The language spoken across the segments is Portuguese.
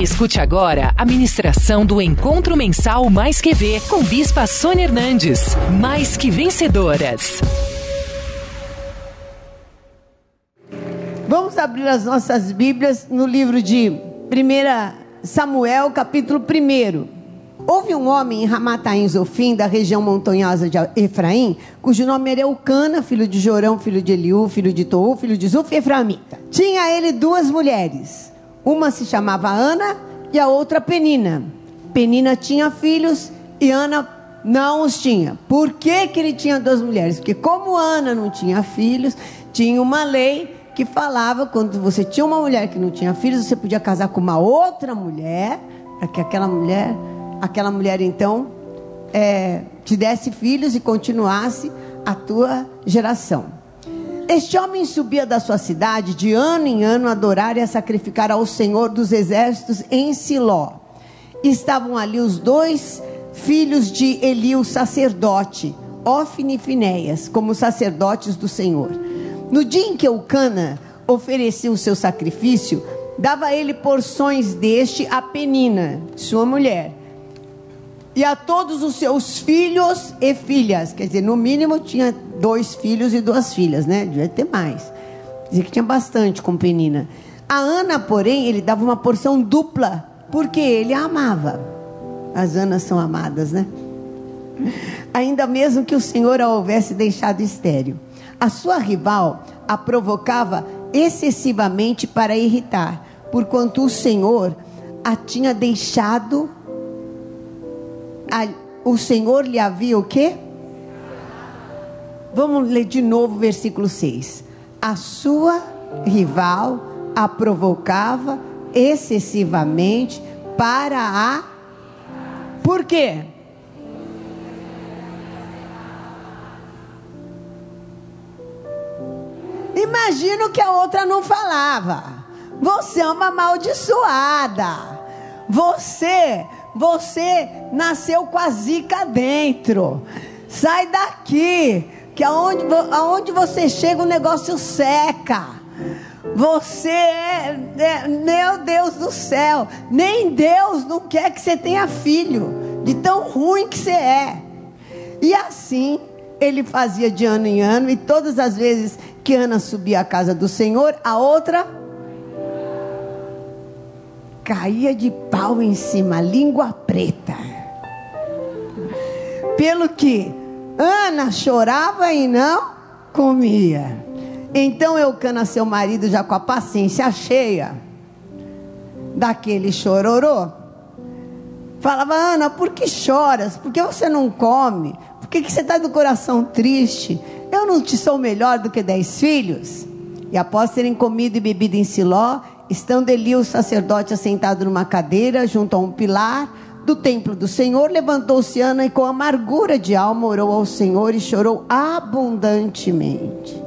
Escute agora a ministração do Encontro Mensal Mais QV com Bispa Sônia Hernandes. Mais que vencedoras. Vamos abrir as nossas Bíblias no livro de 1 Samuel, capítulo 1. Houve um homem em Ramataim Zofim, da região montanhosa de Efraim, cujo nome era Eucana, filho de Jorão, filho de Eliú, filho de Tou, filho de Zuf, Efraimita. Tinha ele duas mulheres. Uma se chamava Ana e a outra Penina. Penina tinha filhos e Ana não os tinha. Por que, que ele tinha duas mulheres? Porque como Ana não tinha filhos, tinha uma lei que falava quando você tinha uma mulher que não tinha filhos, você podia casar com uma outra mulher, para que aquela mulher aquela mulher então é, te desse filhos e continuasse a tua geração. Este homem subia da sua cidade de ano em ano a adorar e a sacrificar ao Senhor dos exércitos em Siló. Estavam ali os dois filhos de Eli, o sacerdote, Ofni e Finéias, como sacerdotes do Senhor. No dia em que Eucana oferecia o seu sacrifício, dava ele porções deste a Penina, sua mulher, e a todos os seus filhos e filhas. Quer dizer, no mínimo tinha dois filhos e duas filhas, né? Devia ter mais. Dizia que tinha bastante com Penina. A Ana, porém, ele dava uma porção dupla, porque ele a amava. As Anas são amadas, né? Ainda mesmo que o Senhor a houvesse deixado estéreo. A sua rival a provocava excessivamente para irritar, porquanto o Senhor a tinha deixado o Senhor lhe havia o quê? Vamos ler de novo o versículo 6. A sua rival a provocava excessivamente para a. Por quê? Imagino que a outra não falava. Você é uma amaldiçoada. Você você nasceu com a zica dentro. Sai daqui, que aonde, aonde você chega o negócio seca. Você é, é, meu Deus do céu, nem Deus não quer que você tenha filho, de tão ruim que você é. E assim ele fazia de ano em ano, e todas as vezes que Ana subia à casa do Senhor, a outra caía de pau em cima, língua preta. Pelo que Ana chorava e não comia. Então Eucana, seu marido, já com a paciência cheia daquele chororô, falava: Ana, por que choras? Por que você não come? Por que, que você está do coração triste? Eu não te sou melhor do que dez filhos? E após terem comido e bebido em Siló, Estando Eli, o sacerdote, assentado numa cadeira, junto a um pilar do templo do Senhor, levantou-se Ana e, com amargura de alma, orou ao Senhor e chorou abundantemente.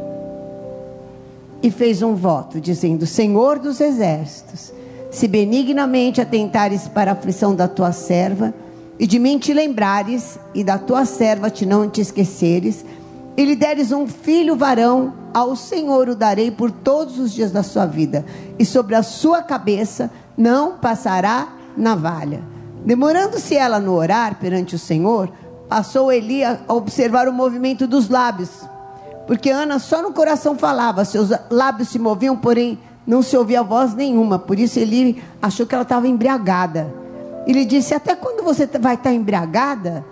E fez um voto, dizendo: Senhor dos exércitos, se benignamente atentares para a aflição da tua serva, e de mim te lembrares, e da tua serva te não te esqueceres, e lhe deres um filho varão, ao Senhor o darei por todos os dias da sua vida, e sobre a sua cabeça não passará navalha. Demorando-se ela no orar perante o Senhor, passou Eli a observar o movimento dos lábios, porque Ana só no coração falava, seus lábios se moviam, porém não se ouvia voz nenhuma, por isso Eli achou que ela estava embriagada. Ele disse: Até quando você vai estar embriagada?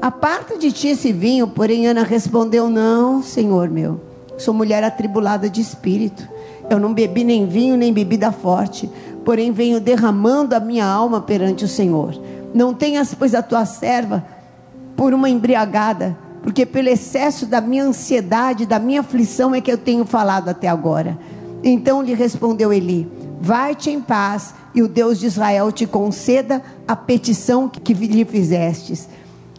Aparta de ti esse vinho. Porém, Ana respondeu: Não, Senhor meu. Sou mulher atribulada de espírito. Eu não bebi nem vinho, nem bebida forte. Porém, venho derramando a minha alma perante o Senhor. Não tenhas, pois, a tua serva por uma embriagada, porque pelo excesso da minha ansiedade, da minha aflição é que eu tenho falado até agora. Então lhe respondeu Eli: Vai-te em paz, e o Deus de Israel te conceda a petição que lhe fizestes.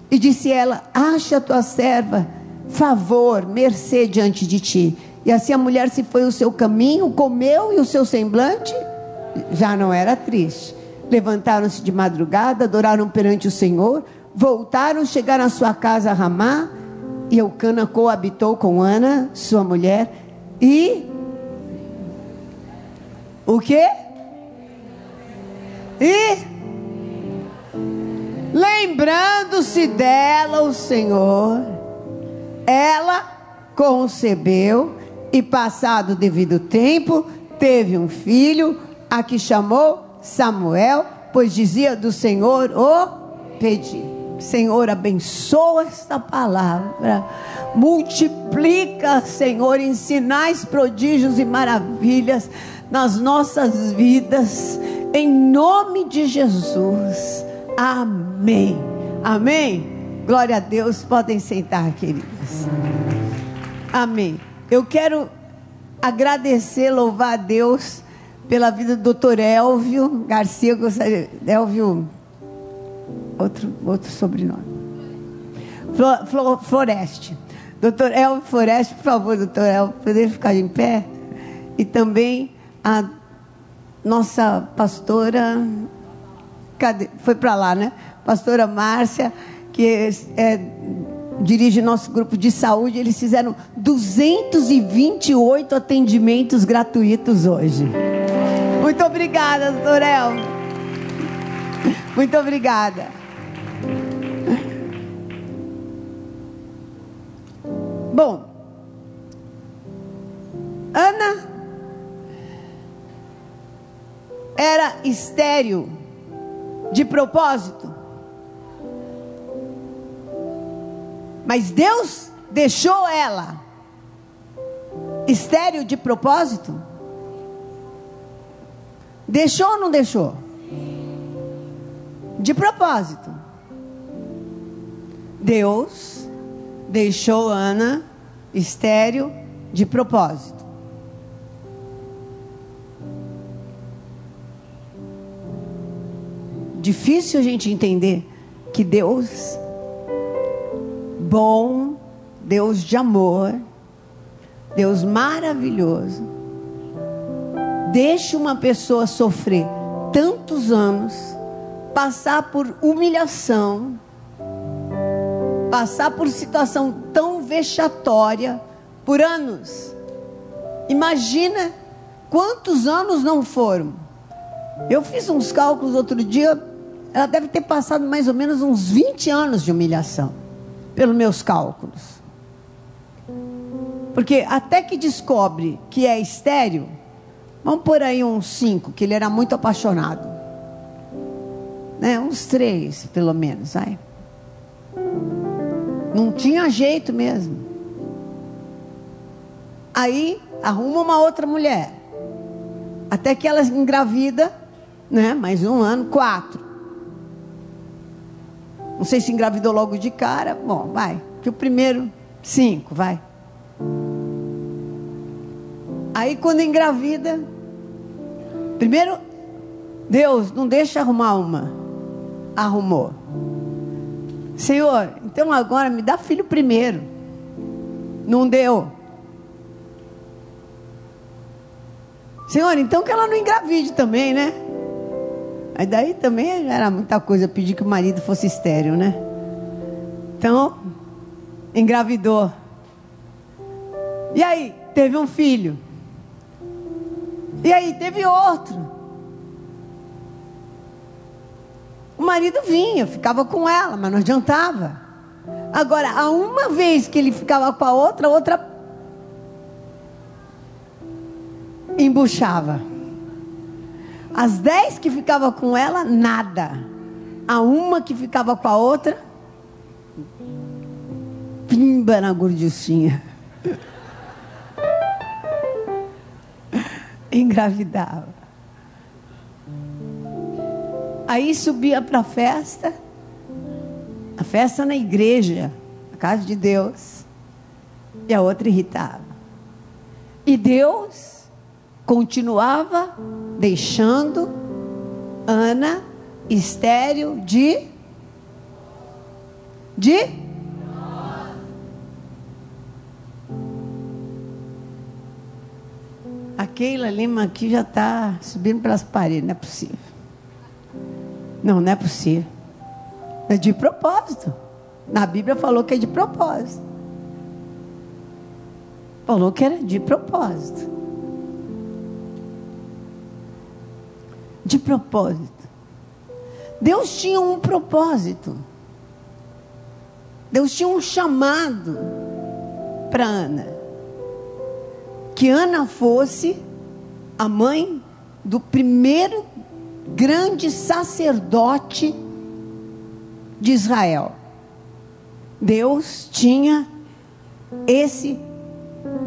E disse ela: Acha a tua serva favor, mercê diante de ti. E assim a mulher se foi o seu caminho, comeu e o seu semblante já não era triste. Levantaram-se de madrugada, adoraram perante o Senhor, voltaram, chegaram à sua casa a Ramá, e Eucana coabitou com Ana, sua mulher, e o que? E lembrando-se dela o Senhor, ela concebeu e passado o devido tempo, teve um filho, a que chamou Samuel, pois dizia do Senhor o pedi. Senhor, abençoa esta palavra, multiplica, Senhor, em sinais, prodígios e maravilhas nas nossas vidas, em nome de Jesus. Amém. Amém. Glória a Deus. Podem sentar, queridas. Amém. Eu quero agradecer, louvar a Deus pela vida do doutor Elvio Garcia, Elvio, outro, outro sobrenome. Floreste. Doutor Elvio Floreste, por favor, doutor Elvio, poder ficar em pé. E também a nossa pastora, cadê? foi para lá, né? Pastora Márcia, que é, dirige nosso grupo de saúde. Eles fizeram 228 atendimentos gratuitos hoje. Muito obrigada, doutor El. Muito obrigada. Bom, Ana era estéril de propósito. Mas Deus deixou ela estéril de propósito? Deixou ou não deixou? De propósito. Deus deixou Ana estéreo de propósito. Difícil a gente entender que Deus, bom, Deus de amor, Deus maravilhoso, deixa uma pessoa sofrer tantos anos, passar por humilhação, passar por situação tão vexatória por anos. Imagina quantos anos não foram. Eu fiz uns cálculos outro dia, ela deve ter passado mais ou menos uns 20 anos de humilhação, pelos meus cálculos. Porque até que descobre que é estéreo, Vamos por aí uns cinco, que ele era muito apaixonado. Né? Uns três, pelo menos. Ai. Não tinha jeito mesmo. Aí arruma uma outra mulher. Até que ela engravida, né? Mais um ano, quatro. Não sei se engravidou logo de cara. Bom, vai. Que o primeiro, cinco, vai. Aí quando engravida, Primeiro, Deus não deixa arrumar uma. Arrumou. Senhor, então agora me dá filho primeiro. Não deu. Senhor, então que ela não engravide também, né? Aí daí também era muita coisa pedir que o marido fosse estéreo, né? Então, engravidou. E aí, teve um filho. E aí teve outro. O marido vinha, ficava com ela, mas não adiantava. Agora, a uma vez que ele ficava com a outra, a outra embuchava. As dez que ficava com ela, nada. A uma que ficava com a outra, pimba na gorduchinha. engravidava. Aí subia para a festa, a festa na igreja, na casa de Deus, e a outra irritava. E Deus continuava deixando Ana estéreo de de A Keila Lima aqui já está subindo pelas paredes, não é possível. Não, não é possível. É de propósito. Na Bíblia falou que é de propósito. Falou que era de propósito. De propósito. Deus tinha um propósito. Deus tinha um chamado para Ana. Que Ana fosse a mãe do primeiro grande sacerdote de Israel. Deus tinha esse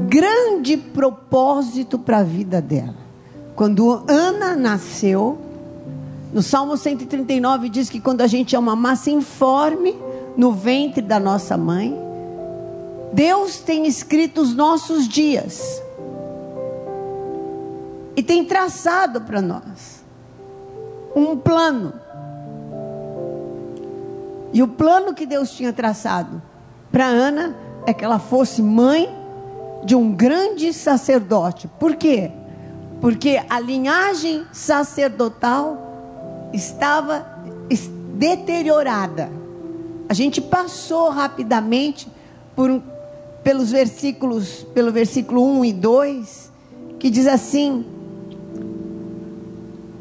grande propósito para a vida dela. Quando Ana nasceu, no Salmo 139 diz que quando a gente é uma massa informe no ventre da nossa mãe, Deus tem escrito os nossos dias e tem traçado para nós um plano. E o plano que Deus tinha traçado para Ana é que ela fosse mãe de um grande sacerdote. Por quê? Porque a linhagem sacerdotal estava deteriorada. A gente passou rapidamente por, pelos versículos, pelo versículo 1 e 2, que diz assim: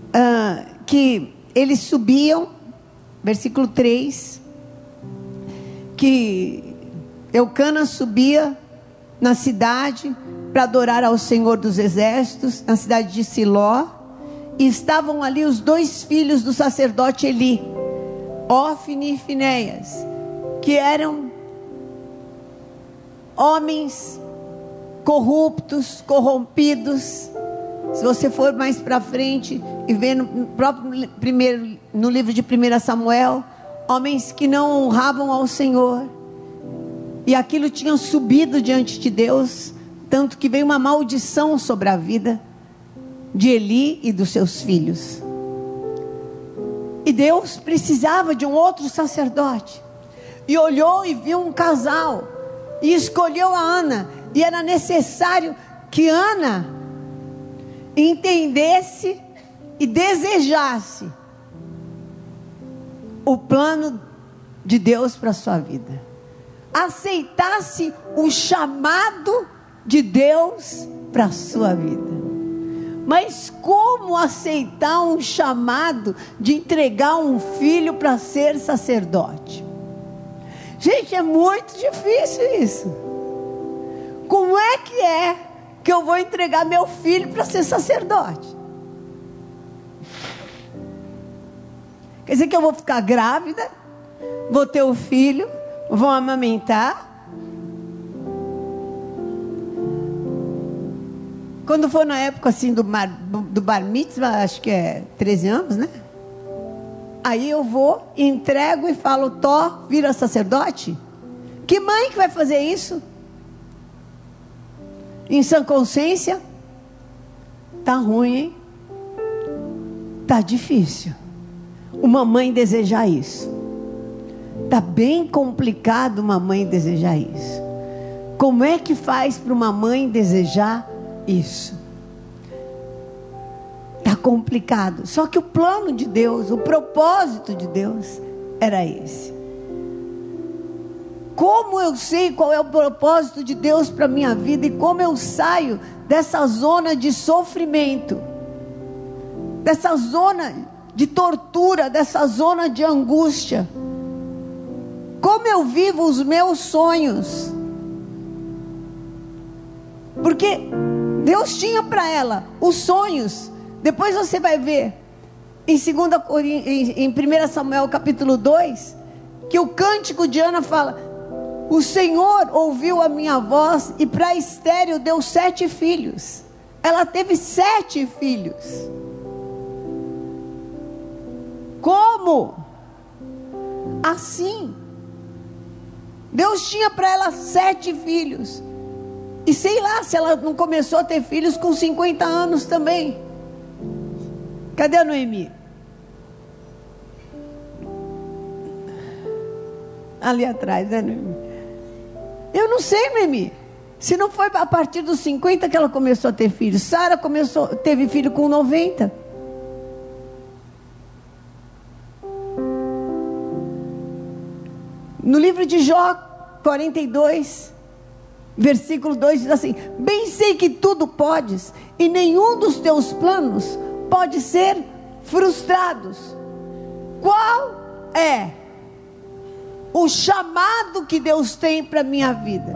uh, que eles subiam, versículo 3, que Eucana subia na cidade para adorar ao Senhor dos Exércitos, na cidade de Siló, e estavam ali os dois filhos do sacerdote Eli, Ofne e Finéias, que eram homens corruptos, corrompidos. Se você for mais para frente e ver no próprio primeiro no livro de 1 Samuel, homens que não honravam ao Senhor e aquilo tinha subido diante de Deus, tanto que veio uma maldição sobre a vida de Eli e dos seus filhos. E Deus precisava de um outro sacerdote. E olhou e viu um casal. E escolheu a Ana. E era necessário que Ana entendesse e desejasse o plano de Deus para a sua vida aceitasse o chamado de Deus para a sua vida. Mas como aceitar um chamado de entregar um filho para ser sacerdote? Gente, é muito difícil isso. Como é que é que eu vou entregar meu filho para ser sacerdote? Quer dizer que eu vou ficar grávida, vou ter o um filho, vão amamentar. Quando for na época assim do, bar, do bar mitzvah, acho que é 13 anos, né? Aí eu vou, entrego e falo, Tó, vira sacerdote? Que mãe que vai fazer isso? Em sã consciência? Tá ruim, hein? Tá difícil. Uma mãe desejar isso. Está bem complicado uma mãe desejar isso. Como é que faz para uma mãe desejar isso? Está complicado. Só que o plano de Deus, o propósito de Deus era esse. Como eu sei qual é o propósito de Deus para minha vida e como eu saio dessa zona de sofrimento, dessa zona de tortura, dessa zona de angústia. Como eu vivo os meus sonhos? Porque Deus tinha para ela os sonhos. Depois você vai ver em 2 em 1 Samuel capítulo 2, que o cântico de Ana fala: O Senhor ouviu a minha voz e para Estéreo deu sete filhos. Ela teve sete filhos. Como? Assim. Deus tinha para ela sete filhos. E sei lá se ela não começou a ter filhos com 50 anos também. Cadê a Noemi? Ali atrás, né, Noemi? Eu não sei, Noemi. Se não foi a partir dos 50 que ela começou a ter filhos. Sara começou, teve filho com 90. No livro de Jó 42, versículo 2 diz assim: Bem sei que tudo podes, e nenhum dos teus planos pode ser frustrados. qual é o chamado que Deus tem para minha vida.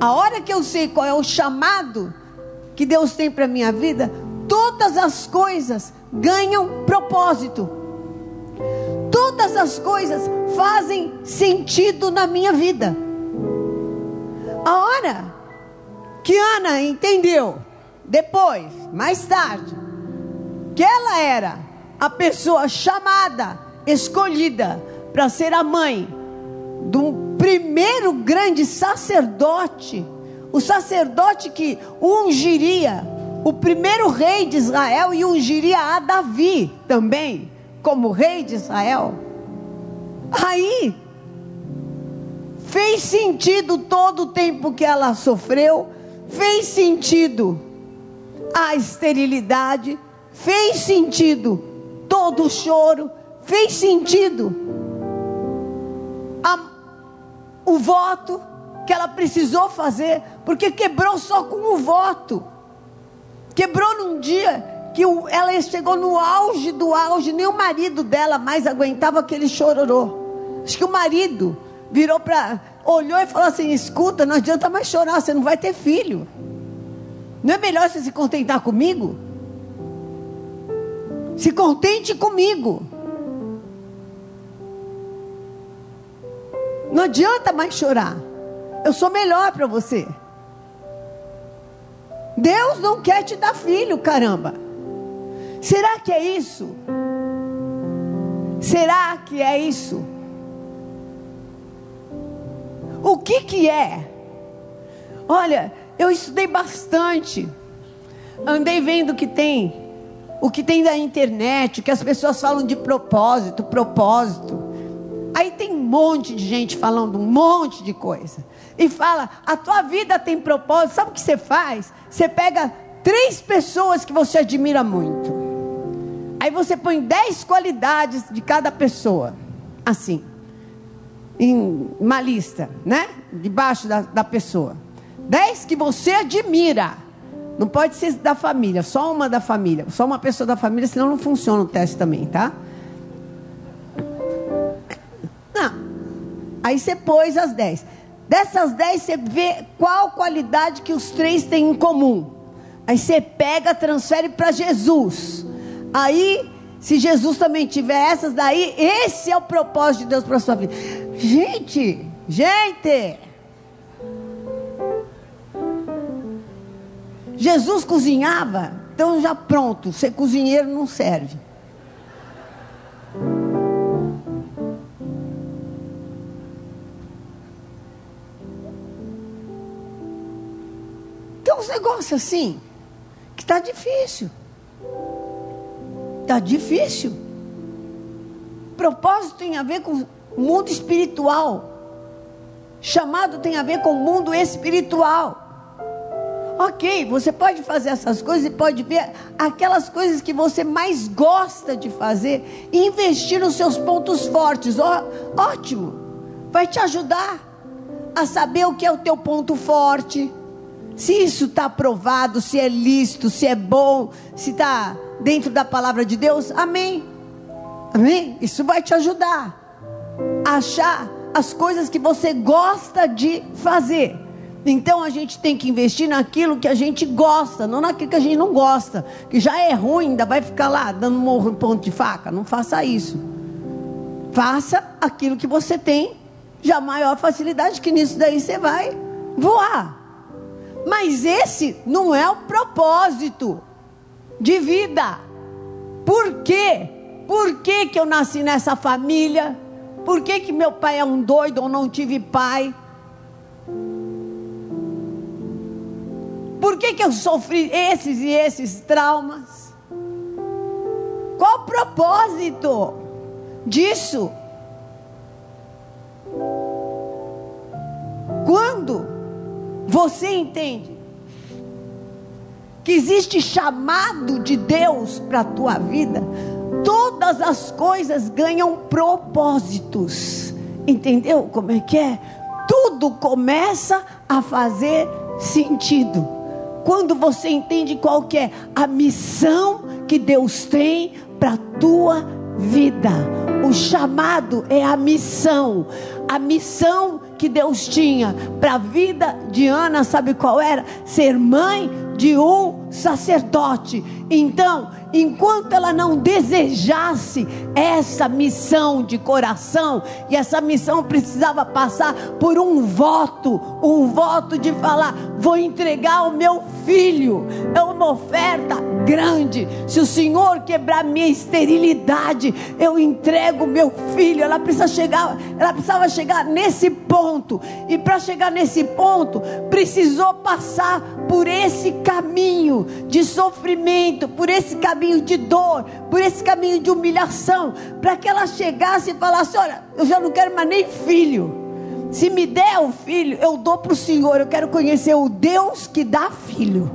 A hora que eu sei qual é o chamado que Deus tem para minha vida, todas as coisas ganham propósito. Todas as coisas fazem sentido na minha vida. A hora que Ana entendeu, depois, mais tarde, que ela era a pessoa chamada, escolhida para ser a mãe do primeiro grande sacerdote, o sacerdote que ungiria o primeiro rei de Israel e ungiria a Davi também como rei de Israel. Aí fez sentido todo o tempo que ela sofreu, fez sentido a esterilidade, fez sentido todo o choro, fez sentido a, o voto que ela precisou fazer, porque quebrou só com o voto. Quebrou num dia que ela chegou no auge do auge, nem o marido dela mais aguentava aquele chororô. Acho que o marido virou para olhou e falou assim: "Escuta, não adianta mais chorar, você não vai ter filho. Não é melhor você se contentar comigo?" Se contente comigo. Não adianta mais chorar. Eu sou melhor para você. Deus não quer te dar filho, caramba. Será que é isso? Será que é isso? O que que é? Olha, eu estudei bastante. Andei vendo que tem o que tem da internet, que as pessoas falam de propósito, propósito. Aí tem um monte de gente falando um monte de coisa. E fala, a tua vida tem propósito. Sabe o que você faz? Você pega três pessoas que você admira muito. Aí você põe dez qualidades de cada pessoa. Assim. Em uma lista, né? Debaixo da, da pessoa. Dez que você admira. Não pode ser da família, só uma da família, só uma pessoa da família, senão não funciona o teste também, tá? Não. Aí você pôs as 10. Dessas 10 você vê qual qualidade que os três têm em comum. Aí você pega, transfere para Jesus. Aí, se Jesus também tiver essas daí, esse é o propósito de Deus para sua vida. Gente, gente, Jesus cozinhava, então já pronto, ser cozinheiro não serve. Tem uns negócios assim, que está difícil. Está difícil. Propósito tem a ver com o mundo espiritual. Chamado tem a ver com o mundo espiritual. Ok, você pode fazer essas coisas e pode ver aquelas coisas que você mais gosta de fazer e investir nos seus pontos fortes. Ó, ótimo, vai te ajudar a saber o que é o teu ponto forte. Se isso está aprovado, se é lícito, se é bom, se está dentro da palavra de Deus, amém. Amém? Isso vai te ajudar a achar as coisas que você gosta de fazer. Então a gente tem que investir naquilo que a gente gosta, não naquilo que a gente não gosta. Que já é ruim, ainda vai ficar lá dando morro em ponto de faca. Não faça isso. Faça aquilo que você tem já maior facilidade, que nisso daí você vai voar. Mas esse não é o propósito de vida. Por quê? Por que, que eu nasci nessa família? Por que, que meu pai é um doido ou não tive pai? Por que, que eu sofri esses e esses traumas? Qual o propósito disso? Quando você entende que existe chamado de Deus para a tua vida, todas as coisas ganham propósitos. Entendeu como é que é? Tudo começa a fazer sentido quando você entende qual que é a missão que Deus tem para a tua vida. O chamado é a missão. A missão que Deus tinha para a vida de Ana, sabe qual era? Ser mãe de um sacerdote. Então, enquanto ela não desejasse essa missão de coração, e essa missão precisava passar por um voto, um voto de falar: vou entregar o meu filho, é uma oferta grande. Se o Senhor quebrar minha esterilidade, eu entrego o meu filho. Ela precisa chegar, ela precisava chegar nesse ponto, e para chegar nesse ponto, precisou passar por esse caminho de sofrimento, por esse caminho de dor, por esse caminho de humilhação, para que ela chegasse e falasse: Olha, eu já não quero mais nem filho. Se me der o filho, eu dou para o Senhor. Eu quero conhecer o Deus que dá filho.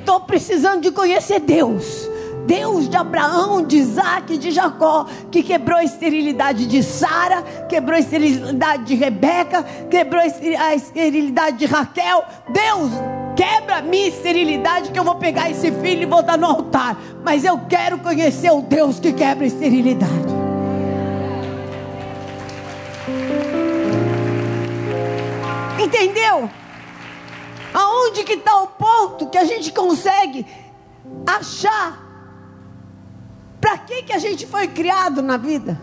Estou precisando de conhecer Deus. Deus de Abraão, de Isaac, de Jacó, que quebrou a esterilidade de Sara, quebrou a esterilidade de Rebeca, quebrou a esterilidade de Raquel. Deus, quebra a minha esterilidade, que eu vou pegar esse filho e vou dar no altar. Mas eu quero conhecer o Deus que quebra a esterilidade. Entendeu? Aonde que está o ponto que a gente consegue achar para que, que a gente foi criado na vida?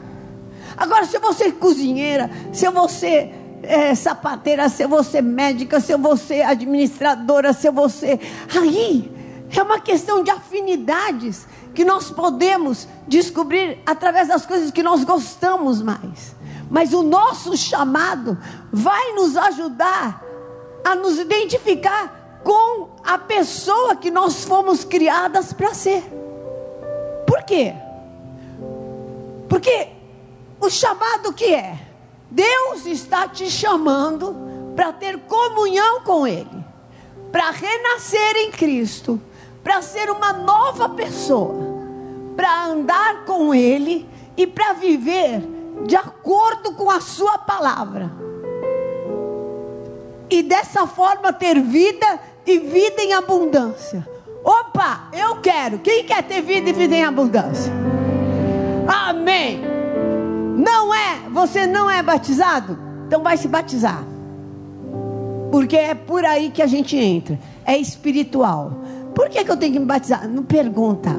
Agora, se você é cozinheira, se você é sapateira, se você é médica, se você é administradora, se você. Aí é uma questão de afinidades que nós podemos descobrir através das coisas que nós gostamos mais. Mas o nosso chamado vai nos ajudar a nos identificar com a pessoa que nós fomos criadas para ser. Por quê? Porque o chamado que é? Deus está te chamando para ter comunhão com Ele, para renascer em Cristo, para ser uma nova pessoa, para andar com Ele e para viver de acordo com a Sua palavra e dessa forma ter vida e vida em abundância. Opa, eu quero. Quem quer ter vida e vida em abundância? Amém. Não é, você não é batizado? Então vai se batizar. Porque é por aí que a gente entra. É espiritual. Por que, que eu tenho que me batizar? Não pergunta.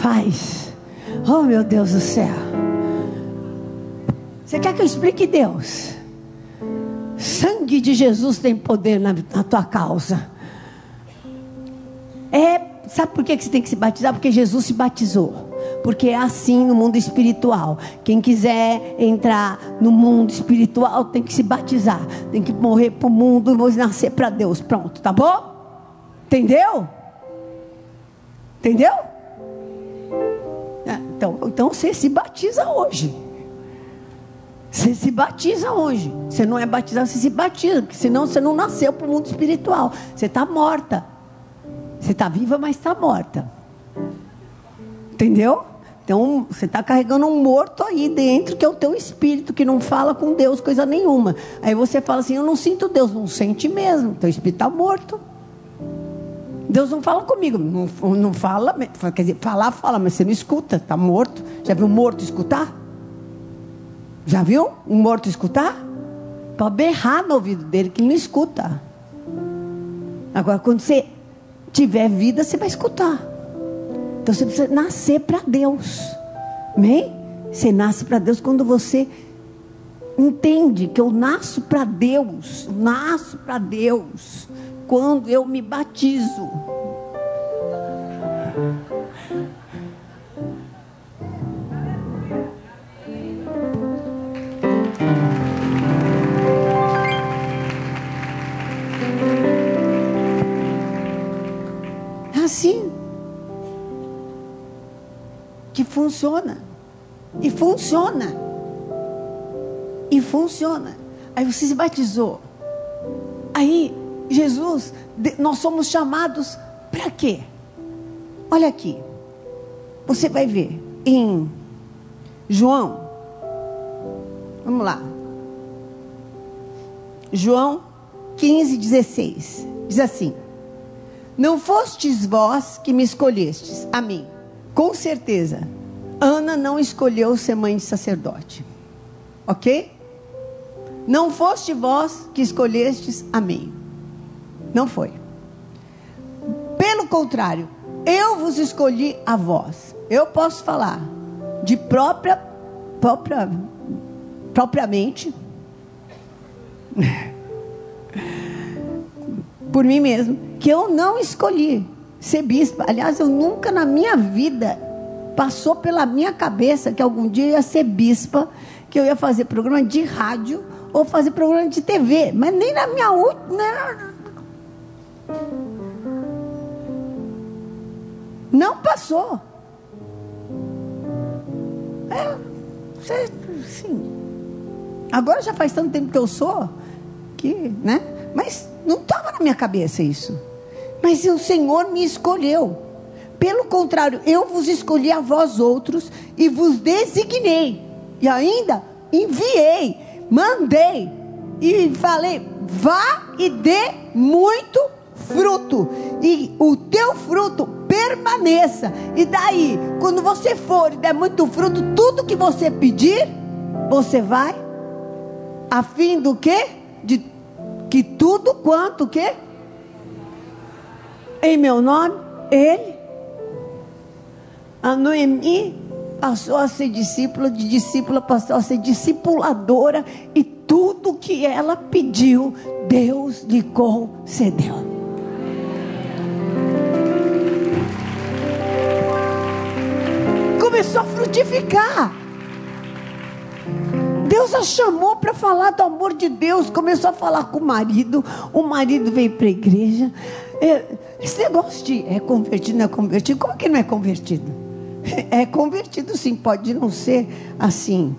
Faz. Oh meu Deus do céu. Você quer que eu explique Deus? Sangue de Jesus tem poder na, na tua causa. É, sabe por que você tem que se batizar? Porque Jesus se batizou. Porque é assim no mundo espiritual. Quem quiser entrar no mundo espiritual tem que se batizar. Tem que morrer para o mundo e nascer para Deus. Pronto, tá bom? Entendeu? Entendeu? É, então, então você se batiza hoje. Você se batiza hoje. Você não é batizado, você se batiza, porque senão você não nasceu para o mundo espiritual. Você está morta. Você está viva, mas está morta. Entendeu? Então, você está carregando um morto aí dentro, que é o teu espírito, que não fala com Deus coisa nenhuma. Aí você fala assim: Eu não sinto Deus. Não sente mesmo. Teu espírito está morto. Deus não fala comigo. Não, não fala. Quer dizer, falar, fala, mas você não escuta. Está morto. Já viu morto escutar? Já viu um morto escutar? Pode berrar no ouvido dele que ele não escuta. Agora, quando você tiver vida, você vai escutar. Então você precisa nascer para Deus. Amém? Você nasce para Deus quando você entende que eu nasço para Deus. Nasço para Deus. Quando eu me batizo. Assim. Que funciona. E funciona. E funciona. Aí você se batizou. Aí, Jesus, nós somos chamados para quê? Olha aqui. Você vai ver em João. Vamos lá. João 15, 16. Diz assim: não fostes vós que me escolhestes, a mim, com certeza, Ana não escolheu ser mãe de sacerdote. Ok? Não foste vós que escolhestes a mim. Não foi. Pelo contrário, eu vos escolhi a vós. Eu posso falar de própria, própria propriamente por mim mesmo, que eu não escolhi ser bispa. Aliás, eu nunca na minha vida passou pela minha cabeça que algum dia eu ia ser bispa, que eu ia fazer programa de rádio ou fazer programa de TV, mas nem na minha última. Né? Não passou. É, sim. Agora já faz tanto tempo que eu sou, que, né? Mas não estava na minha cabeça isso. Mas o Senhor me escolheu. Pelo contrário, eu vos escolhi a vós outros e vos designei. E ainda enviei, mandei e falei: vá e dê muito fruto. E o teu fruto permaneça. E daí, quando você for e der muito fruto, tudo que você pedir, você vai a fim do quê? De que tudo quanto que em meu nome, ele a Noemi passou a ser discípula, de discípula passou a ser discipuladora e tudo que ela pediu, Deus lhe concedeu. Começou a frutificar. Deus a chamou para falar do amor de Deus. Começou a falar com o marido. O marido veio para a igreja. É, esse negócio de é convertido, não é convertido. Como que não é convertido? É convertido sim, pode não ser assim.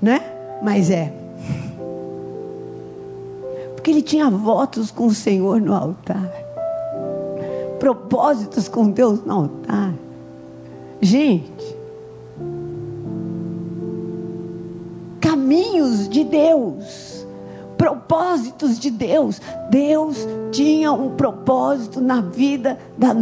Né? Mas é. Porque ele tinha votos com o Senhor no altar. Propósitos com Deus no altar. Gente, caminhos de Deus, propósitos de Deus. Deus tinha um propósito na vida da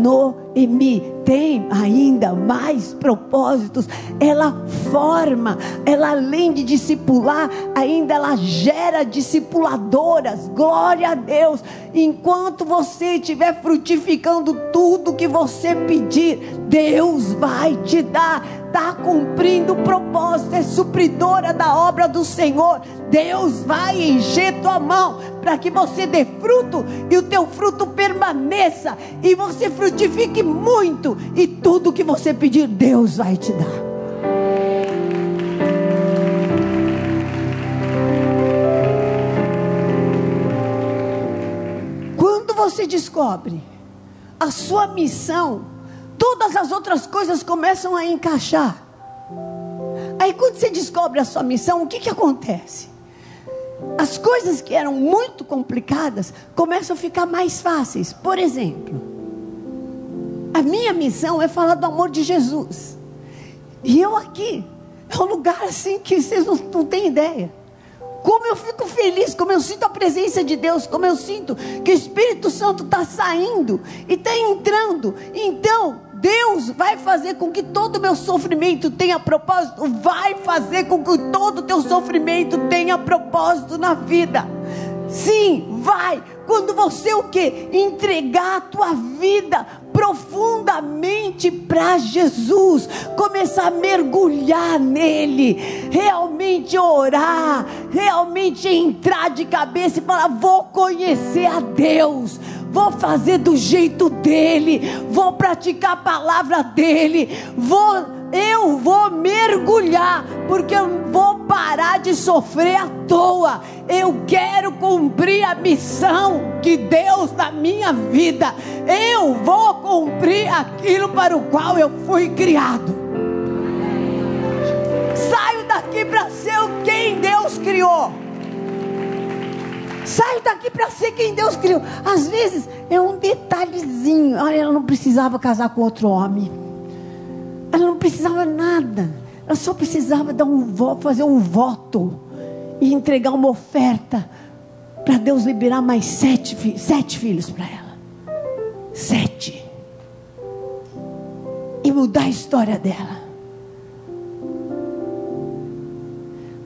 Noemi. Tem ainda mais propósitos. Ela forma, ela além de discipular, ainda ela gera discipuladoras. Glória a Deus. Enquanto você estiver frutificando tudo que você pedir, Deus vai te dar está cumprindo o propósito, é supridora da obra do Senhor. Deus vai encher tua mão para que você dê fruto e o teu fruto permaneça e você frutifique muito e tudo que você pedir, Deus vai te dar. Quando você descobre a sua missão, todas as outras coisas começam a encaixar. Aí quando você descobre a sua missão, o que, que acontece? As coisas que eram muito complicadas começam a ficar mais fáceis. Por exemplo, a minha missão é falar do amor de Jesus. E eu aqui, é um lugar assim que vocês não, não têm ideia. Como eu fico feliz, como eu sinto a presença de Deus, como eu sinto que o Espírito Santo está saindo e está entrando. Então, Deus vai fazer com que todo o meu sofrimento tenha propósito, vai fazer com que todo o teu sofrimento tenha propósito na vida. Sim, vai. Quando você o que? Entregar a tua vida profundamente para Jesus, começar a mergulhar nele, realmente orar, realmente entrar de cabeça e falar: vou conhecer a Deus. Vou fazer do jeito dele, vou praticar a palavra dele, vou eu vou mergulhar, porque eu vou parar de sofrer à toa. Eu quero cumprir a missão de Deus na minha vida. Eu vou cumprir aquilo para o qual eu fui criado. Saio daqui para ser quem Deus criou. Saio daqui para ser quem Deus criou. Às vezes é um detalhezinho. Olha, ela não precisava casar com outro homem. Ela não precisava nada. Ela só precisava dar um fazer um voto e entregar uma oferta para Deus liberar mais sete, sete filhos para ela. sete e mudar a história dela.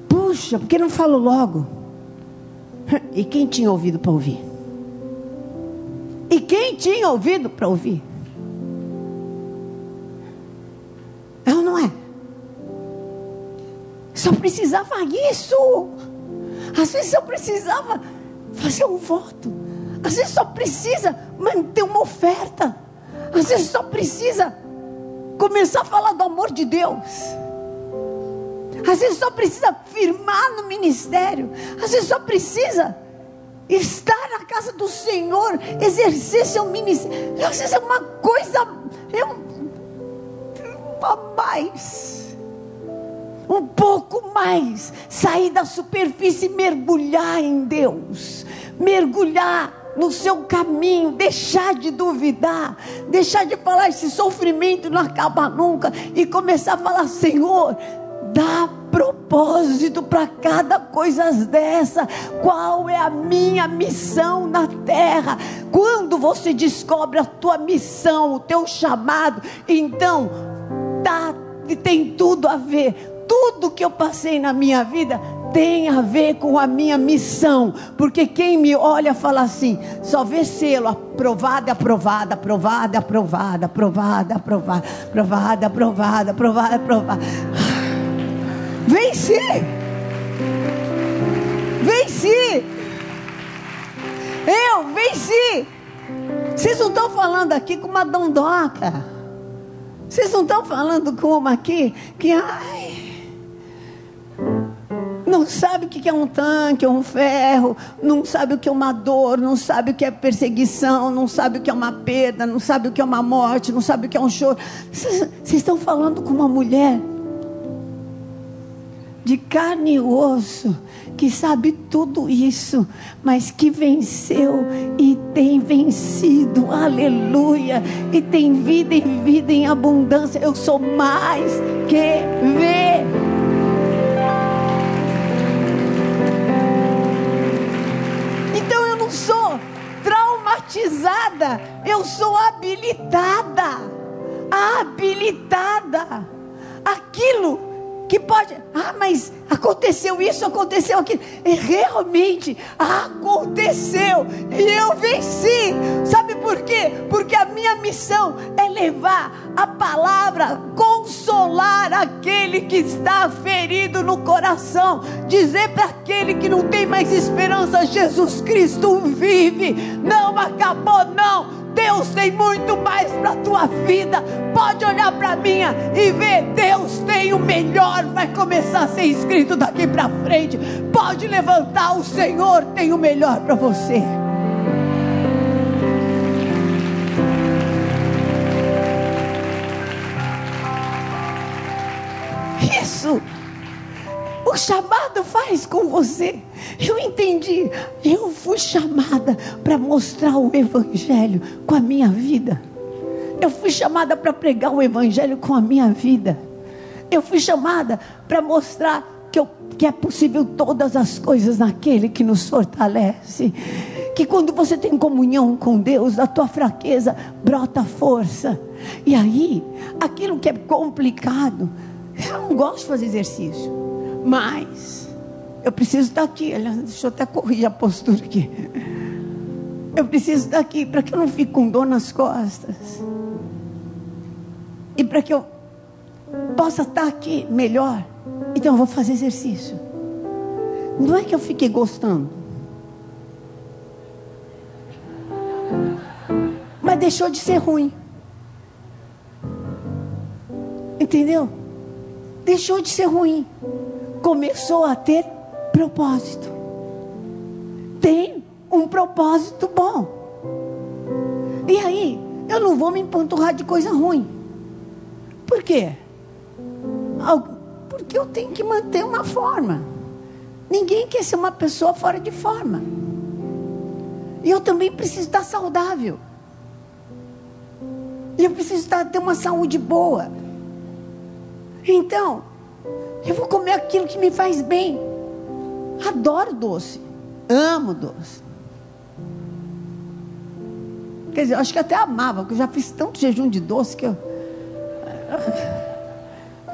Puxa, porque não falo logo? E quem tinha ouvido para ouvir? E quem tinha ouvido para ouvir? É ou não é? Só precisava isso. Às vezes só precisava fazer um voto. Às vezes só precisa manter uma oferta. Às vezes só precisa começar a falar do amor de Deus. Às vezes só precisa firmar no ministério. Às vezes só precisa estar na casa do Senhor, exercer seu ministério. Às vezes é uma coisa, é um, mais, um pouco mais, sair da superfície e mergulhar em Deus, mergulhar no seu caminho, deixar de duvidar, deixar de falar esse sofrimento não acaba nunca. E começar a falar: Senhor, dá propósito para cada coisa dessa. Qual é a minha missão na terra? Quando você descobre a tua missão, o teu chamado, então tá, tem tudo a ver. Tudo que eu passei na minha vida tem a ver com a minha missão, porque quem me olha fala assim, só vê selo, aprovada, aprovada, aprovada, aprovada, aprovada, aprovada, aprovada, aprovada, aprovada, aprovada. Venci! Venci! Eu venci! Vocês não estão falando aqui com uma dondoca. Vocês não estão falando com uma aqui que ai, não sabe o que é um tanque, um ferro, não sabe o que é uma dor, não sabe o que é perseguição, não sabe o que é uma perda, não sabe o que é uma morte, não sabe o que é um choro. Vocês, estão falando com uma mulher de carne e osso, que sabe tudo isso, mas que venceu e tem vencido, aleluia, e tem vida e vida em abundância. Eu sou mais que ver. sou traumatizada, eu sou habilitada. Habilitada. Aquilo que pode, ah, mas aconteceu isso, aconteceu aquilo. E realmente aconteceu. E eu venci. Sabe por quê? Porque a minha missão é levar a palavra, consolar aquele que está ferido no coração, dizer para aquele que não tem mais esperança: Jesus Cristo vive, não acabou, não Deus tem muito mais para a tua vida. Pode olhar para a minha e ver, Deus tem o melhor. Vai começar a ser escrito daqui para frente. Pode levantar, o Senhor tem o melhor para você. O chamado faz com você. Eu entendi. Eu fui chamada para mostrar o Evangelho com a minha vida. Eu fui chamada para pregar o Evangelho com a minha vida. Eu fui chamada para mostrar que, eu, que é possível todas as coisas naquele que nos fortalece. Que quando você tem comunhão com Deus, da tua fraqueza brota força. E aí, aquilo que é complicado, eu não gosto de fazer exercício. Mas eu preciso estar aqui. Aliás, deixa eu até corrigir a postura aqui. Eu preciso estar aqui para que eu não fique com dor nas costas. E para que eu possa estar aqui melhor. Então eu vou fazer exercício. Não é que eu fiquei gostando. Mas deixou de ser ruim. Entendeu? Deixou de ser ruim começou a ter propósito. Tem um propósito bom. E aí, eu não vou me empanturrar de coisa ruim. Por quê? Porque eu tenho que manter uma forma. Ninguém quer ser uma pessoa fora de forma. E eu também preciso estar saudável. E eu preciso estar, ter uma saúde boa. Então, eu vou comer aquilo que me faz bem. Adoro doce. Amo doce. Quer dizer, eu acho que até amava, porque eu já fiz tanto jejum de doce que eu.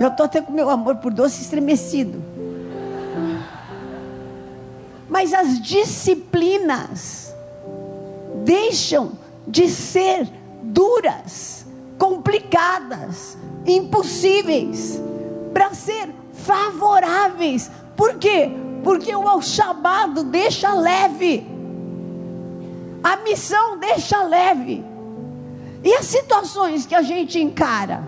Já estou até com meu amor por doce estremecido. Mas as disciplinas deixam de ser duras, complicadas, impossíveis, para ser favoráveis. Por quê? Porque o chamado deixa leve, a missão deixa leve. E as situações que a gente encara?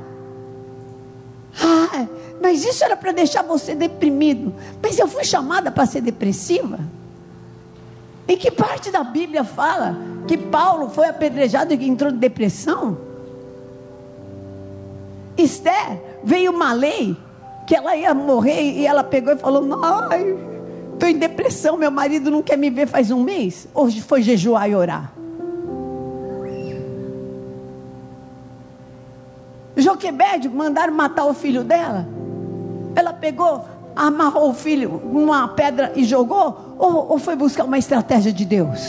Ah, mas isso era para deixar você deprimido. Mas eu fui chamada para ser depressiva? Em que parte da Bíblia fala que Paulo foi apedrejado e entrou em depressão? Esther veio uma lei que ela ia morrer e ela pegou e falou: Ai, estou em depressão, meu marido não quer me ver faz um mês. Hoje foi jejuar e orar. Joquebede mandaram matar o filho dela. Ela pegou, amarrou o filho numa pedra e jogou? Ou, ou foi buscar uma estratégia de Deus?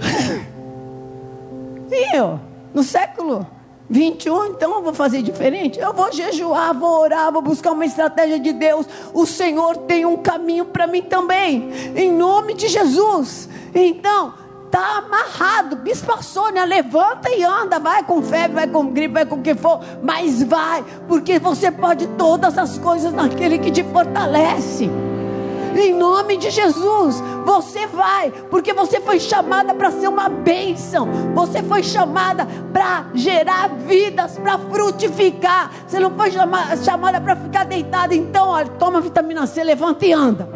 e eu, no século 21, então eu vou fazer diferente? Eu vou jejuar, vou orar, vou buscar uma estratégia de Deus. O Senhor tem um caminho para mim também, em nome de Jesus. Então, está amarrado. Bispa Sônia, levanta e anda. Vai com febre, vai com gripe, vai com o que for. Mas vai, porque você pode todas as coisas naquele que te fortalece. Em nome de Jesus, você vai, porque você foi chamada para ser uma bênção. Você foi chamada para gerar vidas, para frutificar. Você não foi chamada, para ficar deitada. Então, olha, toma vitamina C, levanta e anda.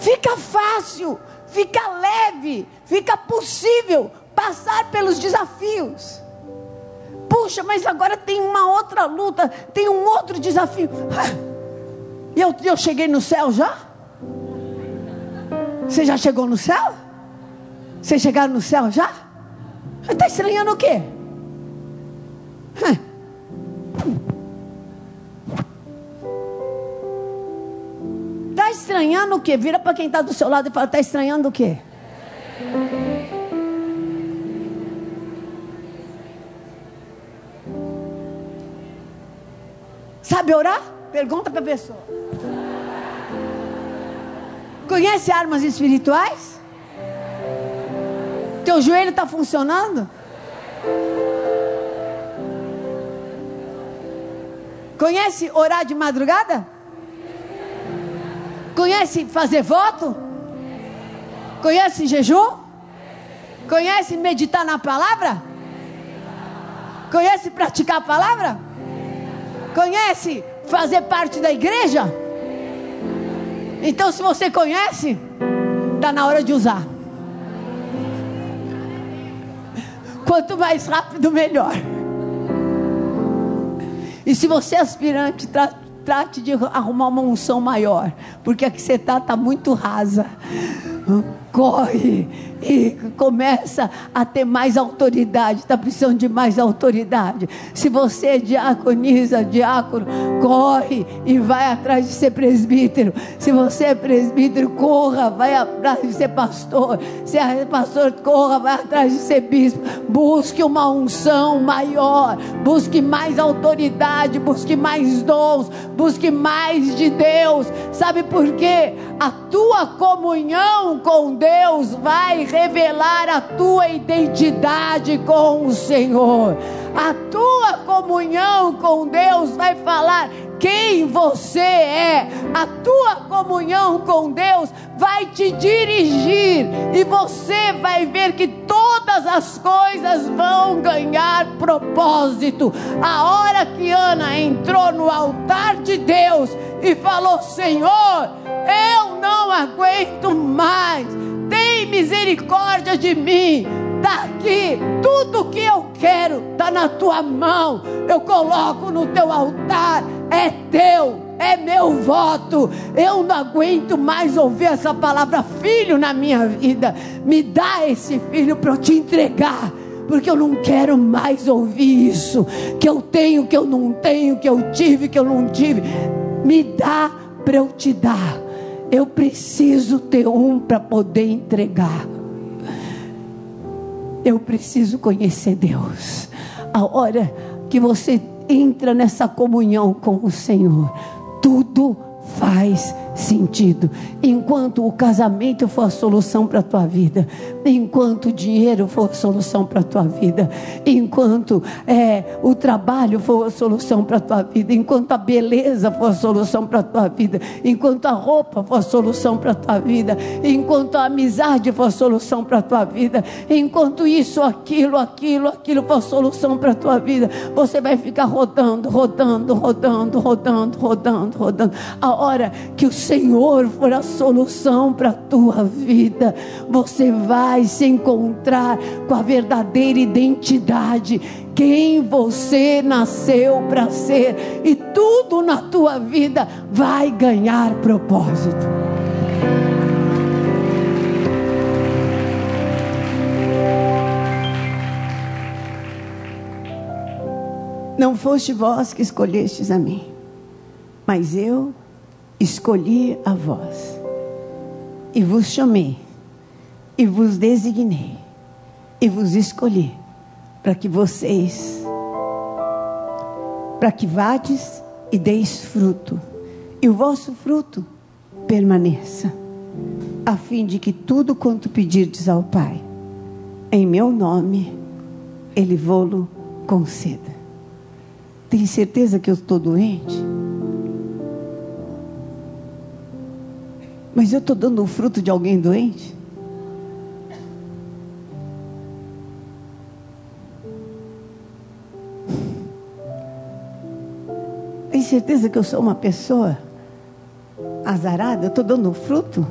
Fica fácil, fica leve, fica possível passar pelos desafios. Puxa, mas agora tem uma outra luta, tem um outro desafio. E eu, eu cheguei no céu já? Você já chegou no céu? Vocês chegaram no céu já? Está estranhando o quê? estranhando o quê? Vira para quem está do seu lado e fala: está estranhando o quê? Sabe orar? Pergunta para a pessoa. Conhece armas espirituais? Teu joelho está funcionando? Conhece orar de madrugada? Conhece fazer voto? Conhece jejum? Conhece meditar na palavra? Conhece praticar a palavra? Conhece fazer parte da igreja? Então, se você conhece, está na hora de usar. Quanto mais rápido, melhor. E se você é aspirante, trate de arrumar uma unção maior, porque a que você está está muito rasa. Corre e começa a ter mais autoridade, está precisando de mais autoridade. Se você é diaconisa, diácono, corre e vai atrás de ser presbítero. Se você é presbítero, corra, vai atrás de ser pastor. Se é pastor, corra, vai atrás de ser bispo. Busque uma unção maior, busque mais autoridade, busque mais dons, busque mais de Deus. Sabe por quê? A tua comunhão com Deus vai revelar a tua identidade com o Senhor. A tua comunhão com Deus vai falar quem você é. A tua comunhão com Deus vai te dirigir e você vai ver que todas as coisas vão ganhar propósito. A hora que Ana entrou no altar de Deus e falou: Senhor, eu não aguento mais tem misericórdia de mim. Está aqui, tudo que eu quero está na tua mão. Eu coloco no teu altar, é teu, é meu voto. Eu não aguento mais ouvir essa palavra filho na minha vida. Me dá esse filho para eu te entregar porque eu não quero mais ouvir isso. Que eu tenho, que eu não tenho, que eu tive, que eu não tive. Me dá para eu te dar. Eu preciso ter um para poder entregar. Eu preciso conhecer Deus. A hora que você entra nessa comunhão com o Senhor, tudo faz sentido. Enquanto o casamento for a solução para a tua vida, enquanto o dinheiro for a solução para a tua vida, enquanto é, o trabalho for a solução para a tua vida, enquanto a beleza for a solução para a tua vida, enquanto a roupa for a solução para a tua vida, enquanto a amizade for a solução para a tua vida, enquanto isso, aquilo, aquilo, aquilo for a solução para a tua vida, você vai ficar rodando, rodando, rodando, rodando, rodando, rodando. A hora que o Senhor for a solução para a tua vida, você vai se encontrar com a verdadeira identidade, quem você nasceu para ser, e tudo na tua vida vai ganhar propósito. Não foste vós que escolhestes a mim, mas eu escolhi a vós, e vos chamei, e vos designei, e vos escolhi, para que vocês, para que vades e deis fruto, e o vosso fruto permaneça, a fim de que tudo quanto pedirdes ao Pai, em meu nome, Ele vô-lo conceda. Tem certeza que eu estou doente? Mas eu estou dando o fruto de alguém doente? Tem certeza que eu sou uma pessoa azarada? Eu estou dando o fruto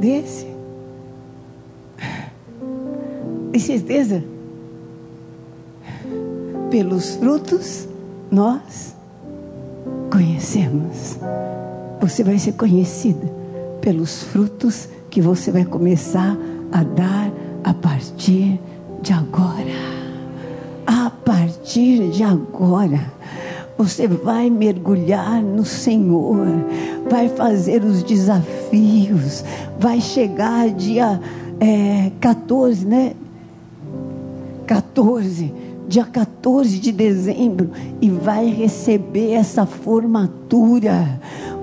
desse? Tem certeza? Pelos frutos nós conhecemos. Você vai ser conhecida pelos frutos que você vai começar a dar a partir de agora. A partir de agora, você vai mergulhar no Senhor, vai fazer os desafios, vai chegar dia é, 14, né? 14 dia 14 de dezembro, e vai receber essa formatura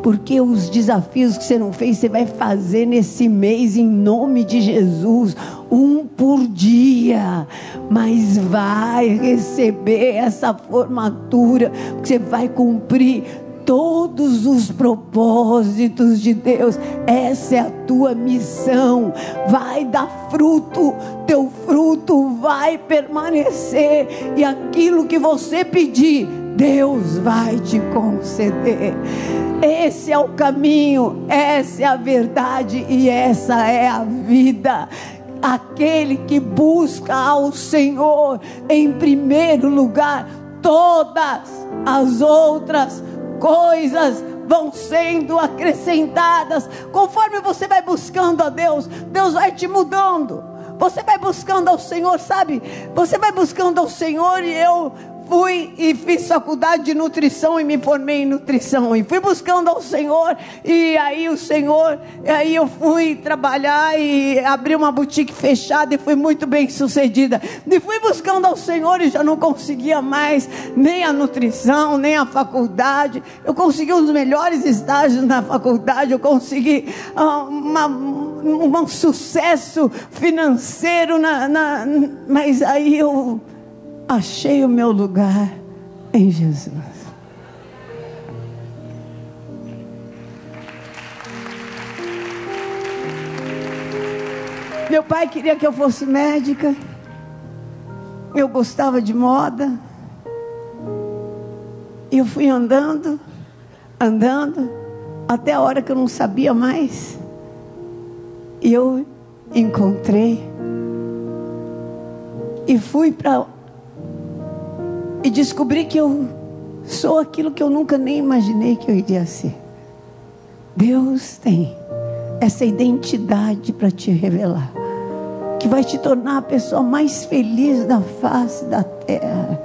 porque os desafios que você não fez, você vai fazer nesse mês em nome de Jesus, um por dia, mas vai receber essa formatura, porque você vai cumprir todos os propósitos de Deus. Essa é a tua missão. Vai dar fruto, teu fruto vai permanecer, e aquilo que você pedir, Deus vai te conceder. Esse é o caminho, essa é a verdade e essa é a vida. Aquele que busca ao Senhor em primeiro lugar, todas as outras coisas vão sendo acrescentadas. Conforme você vai buscando a Deus, Deus vai te mudando. Você vai buscando ao Senhor, sabe? Você vai buscando ao Senhor e eu fui e fiz faculdade de nutrição e me formei em nutrição e fui buscando ao Senhor e aí o Senhor, aí eu fui trabalhar e abri uma boutique fechada e fui muito bem sucedida. E fui buscando ao Senhor e já não conseguia mais nem a nutrição, nem a faculdade. Eu consegui os melhores estágios na faculdade, eu consegui uh, uma, um sucesso financeiro na, na, mas aí eu achei o meu lugar em Jesus. Meu pai queria que eu fosse médica. Eu gostava de moda. E eu fui andando, andando, até a hora que eu não sabia mais. E eu encontrei. E fui para e descobri que eu sou aquilo que eu nunca nem imaginei que eu iria ser. Deus tem essa identidade para te revelar, que vai te tornar a pessoa mais feliz da face da terra.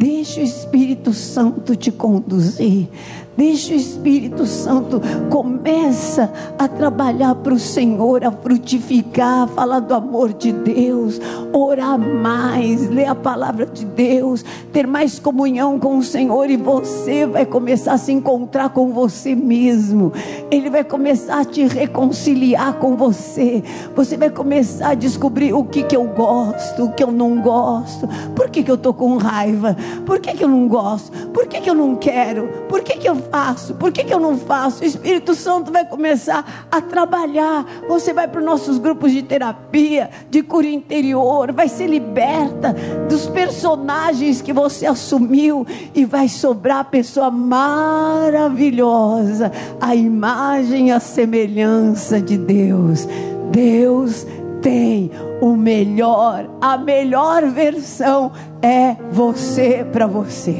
Deixa o Espírito Santo te conduzir. Deixa o Espírito Santo começa a trabalhar para o Senhor, a frutificar, a falar do amor de Deus, orar mais, ler a palavra de Deus, ter mais comunhão com o Senhor e você vai começar a se encontrar com você mesmo. Ele vai começar a te reconciliar com você. Você vai começar a descobrir o que que eu gosto, o que eu não gosto. Por que que eu tô com raiva? Por que que eu não gosto? Por que que eu não quero? Por que que eu faço? Por que, que eu não faço? O Espírito Santo vai começar a trabalhar. Você vai para os nossos grupos de terapia, de cura interior, vai ser liberta dos personagens que você assumiu e vai sobrar a pessoa maravilhosa, a imagem e a semelhança de Deus. Deus tem o melhor, a melhor versão é você para você.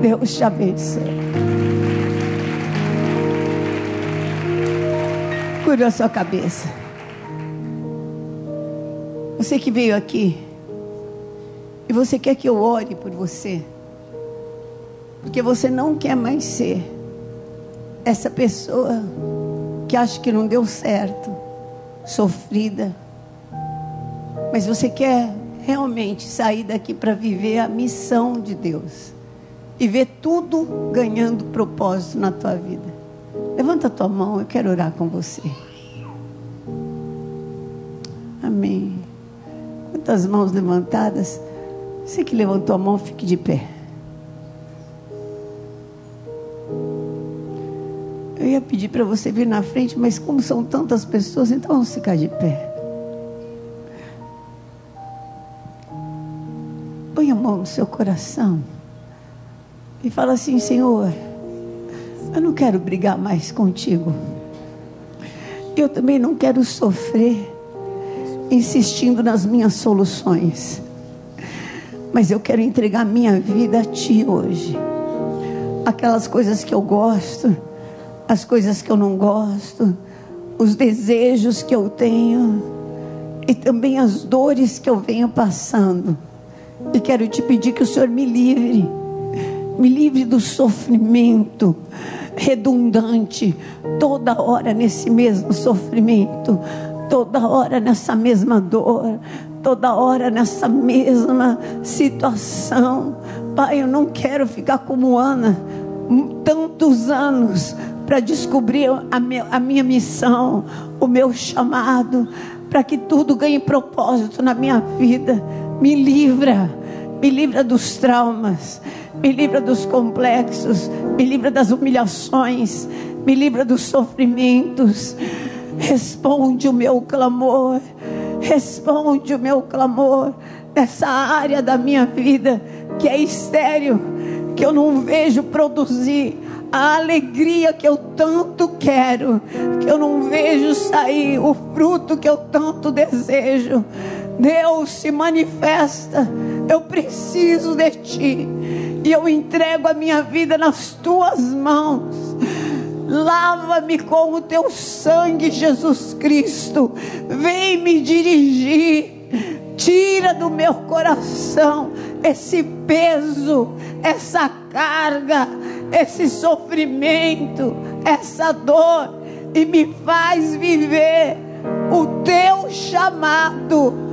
Deus te abençoe. Cura a sua cabeça. Você que veio aqui e você quer que eu ore por você, porque você não quer mais ser essa pessoa que acha que não deu certo, sofrida, mas você quer realmente sair daqui para viver a missão de Deus e ver tudo ganhando propósito na tua vida. Levanta a tua mão, eu quero orar com você. Amém. Quantas mãos levantadas? Você que levantou a mão, fique de pé. Eu ia pedir para você vir na frente, mas como são tantas pessoas, então vamos ficar de pé. Põe a mão no seu coração e fala assim: Senhor, eu não quero brigar mais contigo. Eu também não quero sofrer insistindo nas minhas soluções. Mas eu quero entregar minha vida a Ti hoje. Aquelas coisas que eu gosto, as coisas que eu não gosto, os desejos que eu tenho e também as dores que eu venho passando. E quero te pedir que o Senhor me livre me livre do sofrimento redundante, toda hora nesse mesmo sofrimento, toda hora nessa mesma dor, toda hora nessa mesma situação. Pai, eu não quero ficar como Ana, tantos anos para descobrir a minha, a minha missão, o meu chamado, para que tudo ganhe propósito na minha vida. Me livra, me livra dos traumas me livra dos complexos, me livra das humilhações, me livra dos sofrimentos. Responde o meu clamor, responde o meu clamor nessa área da minha vida que é estéreo, que eu não vejo produzir a alegria que eu tanto quero, que eu não vejo sair o fruto que eu tanto desejo. Deus se manifesta, eu preciso de Ti e eu entrego a minha vida nas tuas mãos. Lava-me com o teu sangue, Jesus Cristo. Vem me dirigir. Tira do meu coração esse peso, essa carga, esse sofrimento, essa dor e me faz viver o teu chamado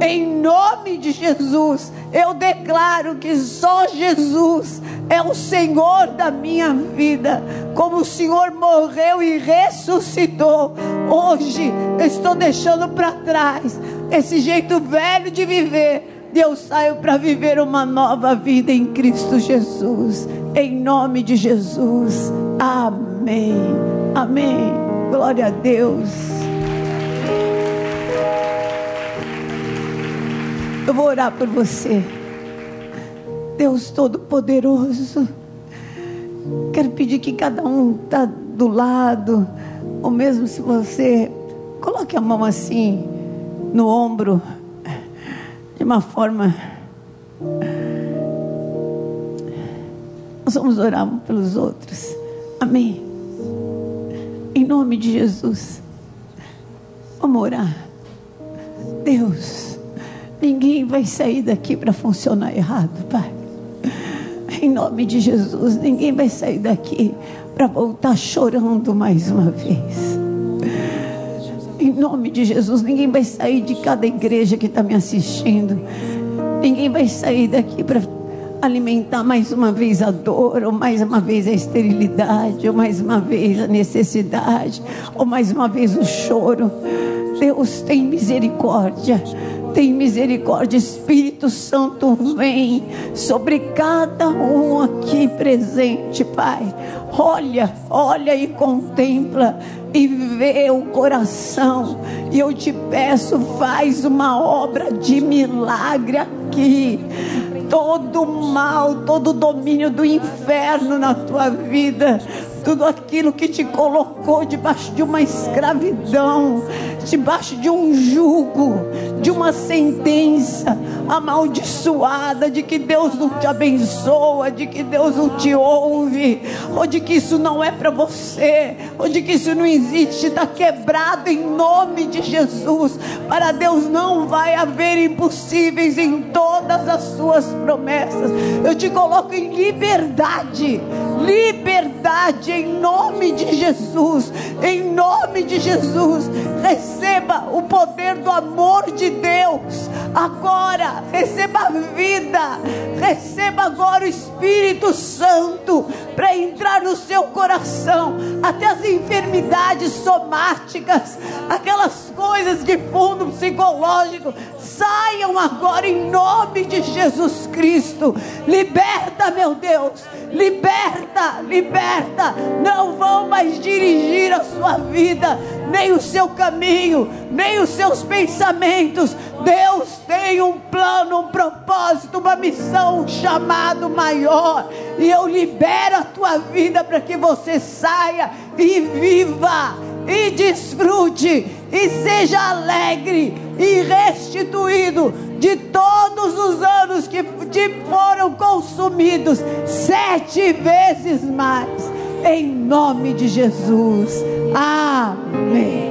em nome de Jesus, eu declaro que só Jesus é o Senhor da minha vida. Como o Senhor morreu e ressuscitou, hoje eu estou deixando para trás esse jeito velho de viver. Eu saio para viver uma nova vida em Cristo Jesus. Em nome de Jesus. Amém. Amém. Glória a Deus. Eu vou orar por você. Deus Todo-Poderoso. Quero pedir que cada um está do lado, ou mesmo se você coloque a mão assim no ombro, de uma forma. Nós vamos orar um pelos outros. Amém. Em nome de Jesus. Vamos orar. Deus Ninguém vai sair daqui para funcionar errado, Pai. Em nome de Jesus, ninguém vai sair daqui para voltar chorando mais uma vez. Em nome de Jesus, ninguém vai sair de cada igreja que está me assistindo. Ninguém vai sair daqui para alimentar mais uma vez a dor, ou mais uma vez a esterilidade, ou mais uma vez a necessidade, ou mais uma vez o choro. Deus tem misericórdia. Tem misericórdia, Espírito Santo, vem sobre cada um aqui presente, Pai. Olha, olha e contempla e vê o coração. E eu te peço, faz uma obra de milagre aqui. Todo mal, todo domínio do inferno na tua vida tudo aquilo que te colocou debaixo de uma escravidão, debaixo de um jugo, de uma sentença amaldiçoada de que Deus não te abençoa, de que Deus não te ouve, ou de que isso não é para você, ou de que isso não existe, está quebrado em nome de Jesus. Para Deus não vai haver impossíveis em todas as suas promessas. Eu te coloco em liberdade, liberdade em nome de Jesus, em nome de Jesus. Receba o poder do amor de Deus agora. Receba vida, receba agora o Espírito Santo para entrar no seu coração, até as enfermidades somáticas, aquelas coisas de fundo psicológico, saiam agora em nome de Jesus Cristo. Liberta, meu Deus, liberta, liberta. Não vão mais dirigir a sua vida, nem o seu caminho, nem os seus pensamentos. Deus tem um plano, um propósito, uma missão, um chamado maior. E eu libero a tua vida para que você saia e viva e desfrute e seja alegre e restituído de todos os anos que te foram consumidos sete vezes mais. Em nome de Jesus. Amém.